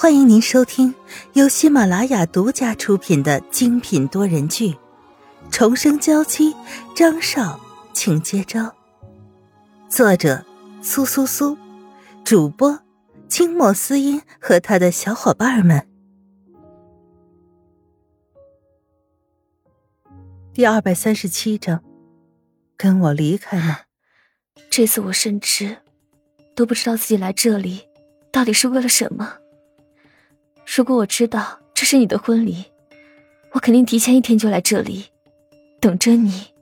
欢迎您收听由喜马拉雅独家出品的精品多人剧《重生娇妻》，张少，请接招。作者：苏苏苏，主播：清末思音和他的小伙伴们。第二百三十七章，跟我离开吗？这次我甚至都不知道自己来这里到底是为了什么。如果我知道这是你的婚礼，我肯定提前一天就来这里，等着你。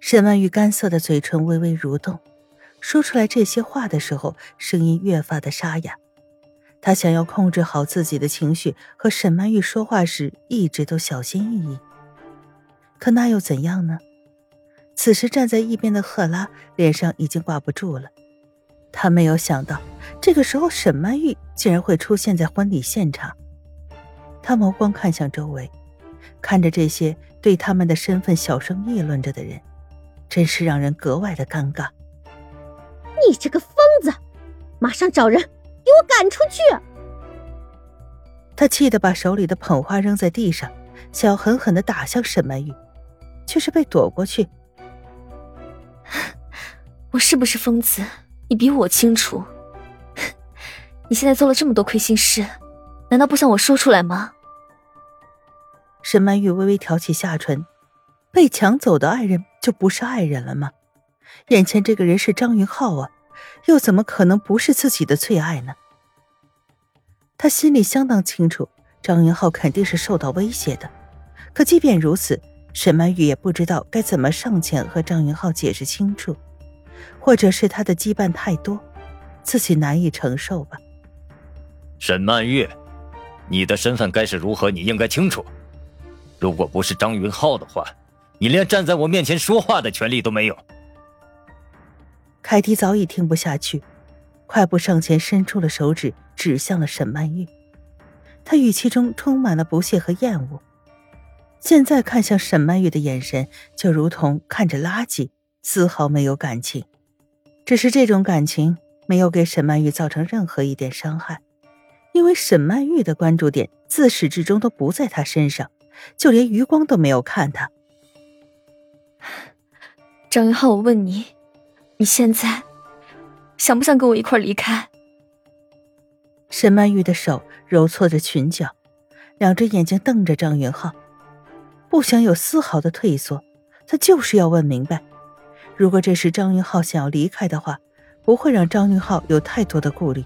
沈曼玉干涩的嘴唇微微蠕动，说出来这些话的时候，声音越发的沙哑。她想要控制好自己的情绪，和沈曼玉说话时一直都小心翼翼。可那又怎样呢？此时站在一边的赫拉脸上已经挂不住了，他没有想到。这个时候，沈曼玉竟然会出现在婚礼现场。他眸光看向周围，看着这些对他们的身份小声议论着的人，真是让人格外的尴尬。你这个疯子，马上找人给我赶出去！他气得把手里的捧花扔在地上，想要狠狠的打向沈曼玉，却是被躲过去。我是不是疯子？你比我清楚。你现在做了这么多亏心事，难道不想我说出来吗？沈曼玉微微挑起下唇，被抢走的爱人就不是爱人了吗？眼前这个人是张云浩啊，又怎么可能不是自己的最爱呢？他心里相当清楚，张云浩肯定是受到威胁的。可即便如此，沈曼玉也不知道该怎么上前和张云浩解释清楚，或者是他的羁绊太多，自己难以承受吧。沈曼玉，你的身份该是如何？你应该清楚。如果不是张云浩的话，你连站在我面前说话的权利都没有。凯蒂早已听不下去，快步上前，伸出了手指，指向了沈曼玉。他语气中充满了不屑和厌恶。现在看向沈曼玉的眼神，就如同看着垃圾，丝毫没有感情。只是这种感情没有给沈曼玉造成任何一点伤害。因为沈曼玉的关注点自始至终都不在他身上，就连余光都没有看他。张云浩，我问你，你现在想不想跟我一块离开？沈曼玉的手揉搓着裙角，两只眼睛瞪着张云浩，不想有丝毫的退缩。他就是要问明白，如果这时张云浩想要离开的话，不会让张云浩有太多的顾虑。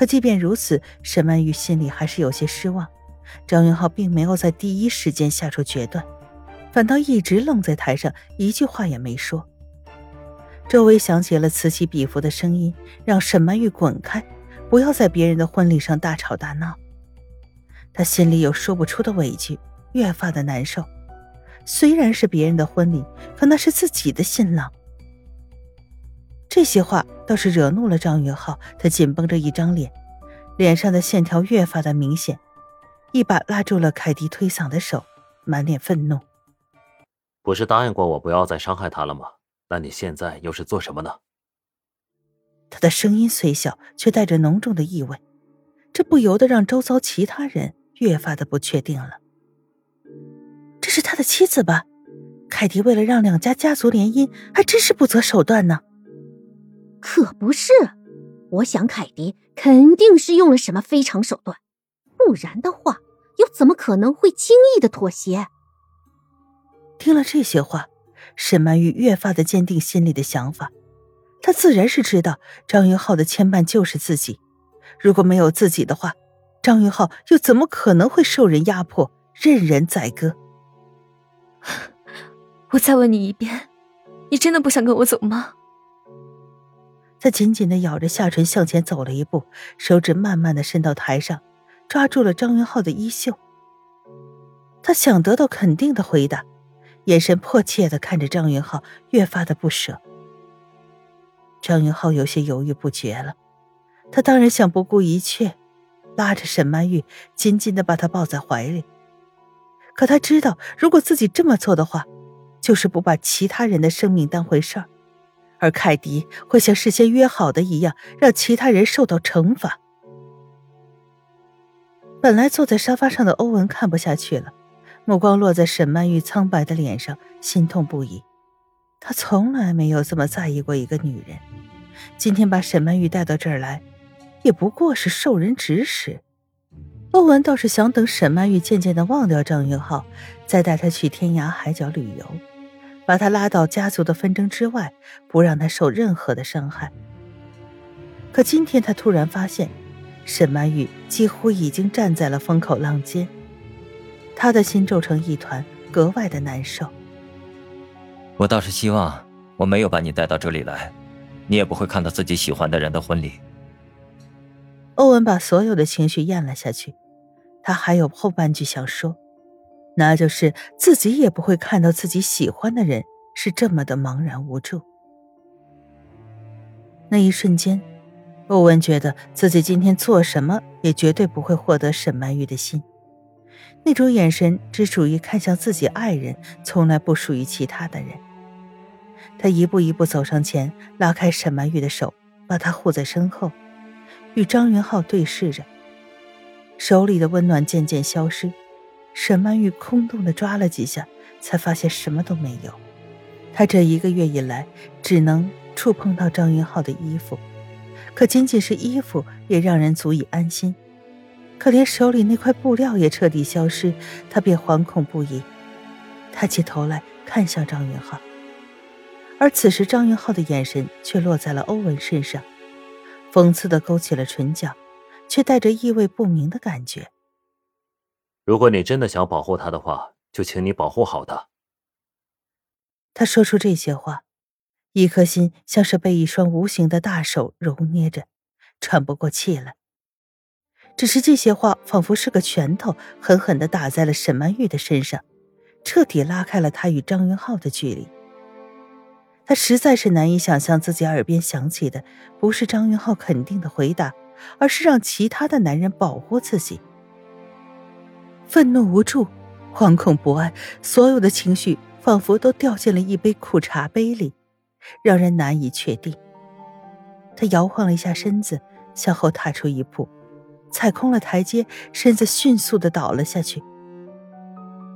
可即便如此，沈曼玉心里还是有些失望。张云浩并没有在第一时间下出决断，反倒一直愣在台上，一句话也没说。周围响起了此起彼伏的声音，让沈曼玉滚开，不要在别人的婚礼上大吵大闹。她心里有说不出的委屈，越发的难受。虽然是别人的婚礼，可那是自己的新郎。这些话倒是惹怒了张云浩，他紧绷着一张脸，脸上的线条越发的明显，一把拉住了凯蒂推搡的手，满脸愤怒：“不是答应过我不要再伤害他了吗？那你现在又是做什么呢？”他的声音虽小，却带着浓重的意味，这不由得让周遭其他人越发的不确定了。这是他的妻子吧？凯迪为了让两家家族联姻，还真是不择手段呢。可不是，我想凯迪肯定是用了什么非常手段，不然的话，又怎么可能会轻易的妥协？听了这些话，沈曼玉越发的坚定心里的想法。她自然是知道张云浩的牵绊就是自己，如果没有自己的话，张云浩又怎么可能会受人压迫，任人宰割？我再问你一遍，你真的不想跟我走吗？他紧紧的咬着下唇，向前走了一步，手指慢慢的伸到台上，抓住了张云浩的衣袖。他想得到肯定的回答，眼神迫切的看着张云浩，越发的不舍。张云浩有些犹豫不决了，他当然想不顾一切，拉着沈曼玉，紧紧的把她抱在怀里。可他知道，如果自己这么做的话，就是不把其他人的生命当回事儿。而凯迪会像事先约好的一样，让其他人受到惩罚。本来坐在沙发上的欧文看不下去了，目光落在沈曼玉苍白的脸上，心痛不已。他从来没有这么在意过一个女人，今天把沈曼玉带到这儿来，也不过是受人指使。欧文倒是想等沈曼玉渐渐的忘掉张云浩，再带她去天涯海角旅游，把他拉到家族的纷争之外，不让他受任何的伤害。可今天他突然发现，沈曼玉几乎已经站在了风口浪尖，他的心皱成一团，格外的难受。我倒是希望我没有把你带到这里来，你也不会看到自己喜欢的人的婚礼。欧文把所有的情绪咽了下去，他还有后半句想说，那就是自己也不会看到自己喜欢的人是这么的茫然无助。那一瞬间，欧文觉得自己今天做什么也绝对不会获得沈曼玉的心，那种眼神只属于看向自己爱人，从来不属于其他的人。他一步一步走上前，拉开沈曼玉的手，把她护在身后。与张云浩对视着，手里的温暖渐渐消失。沈曼玉空洞的抓了几下，才发现什么都没有。她这一个月以来，只能触碰到张云浩的衣服，可仅仅是衣服也让人足以安心。可连手里那块布料也彻底消失，她便惶恐不已。抬起头来看向张云浩，而此时张云浩的眼神却落在了欧文身上。讽刺的勾起了唇角，却带着意味不明的感觉。如果你真的想保护他的话，就请你保护好他。他说出这些话，一颗心像是被一双无形的大手揉捏着，喘不过气来。只是这些话仿佛是个拳头，狠狠的打在了沈曼玉的身上，彻底拉开了他与张云浩的距离。他实在是难以想象，自己耳边响起的不是张云浩肯定的回答，而是让其他的男人保护自己。愤怒、无助、惶恐、不安，所有的情绪仿佛都掉进了一杯苦茶杯里，让人难以确定。他摇晃了一下身子，向后踏出一步，踩空了台阶，身子迅速的倒了下去。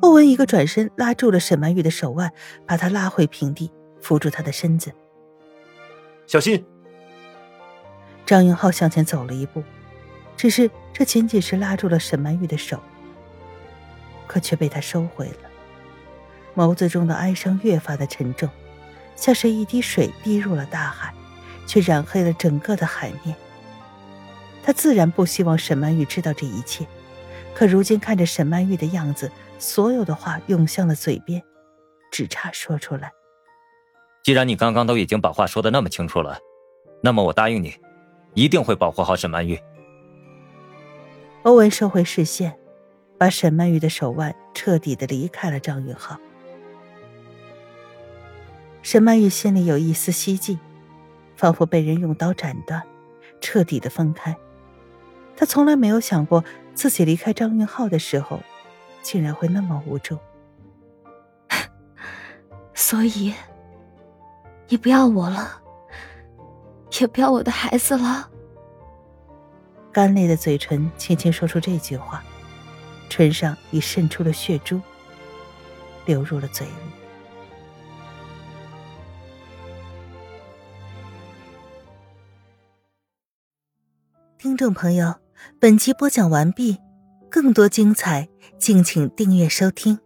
欧文一个转身，拉住了沈曼玉的手腕，把她拉回平地。扶住她的身子，小心。张云浩向前走了一步，只是这仅仅是拉住了沈曼玉的手，可却被他收回了。眸子中的哀伤越发的沉重，像是一滴水滴入了大海，却染黑了整个的海面。他自然不希望沈曼玉知道这一切，可如今看着沈曼玉的样子，所有的话涌向了嘴边，只差说出来。既然你刚刚都已经把话说的那么清楚了，那么我答应你，一定会保护好沈曼玉。欧文收回视线，把沈曼玉的手腕彻底的离开了张云浩。沈曼玉心里有一丝希冀，仿佛被人用刀斩断，彻底的分开。她从来没有想过自己离开张云浩的时候，竟然会那么无助。所以。你不要我了，也不要我的孩子了。干裂的嘴唇轻轻说出这句话，唇上已渗出了血珠，流入了嘴里。听众朋友，本集播讲完毕，更多精彩，敬请订阅收听。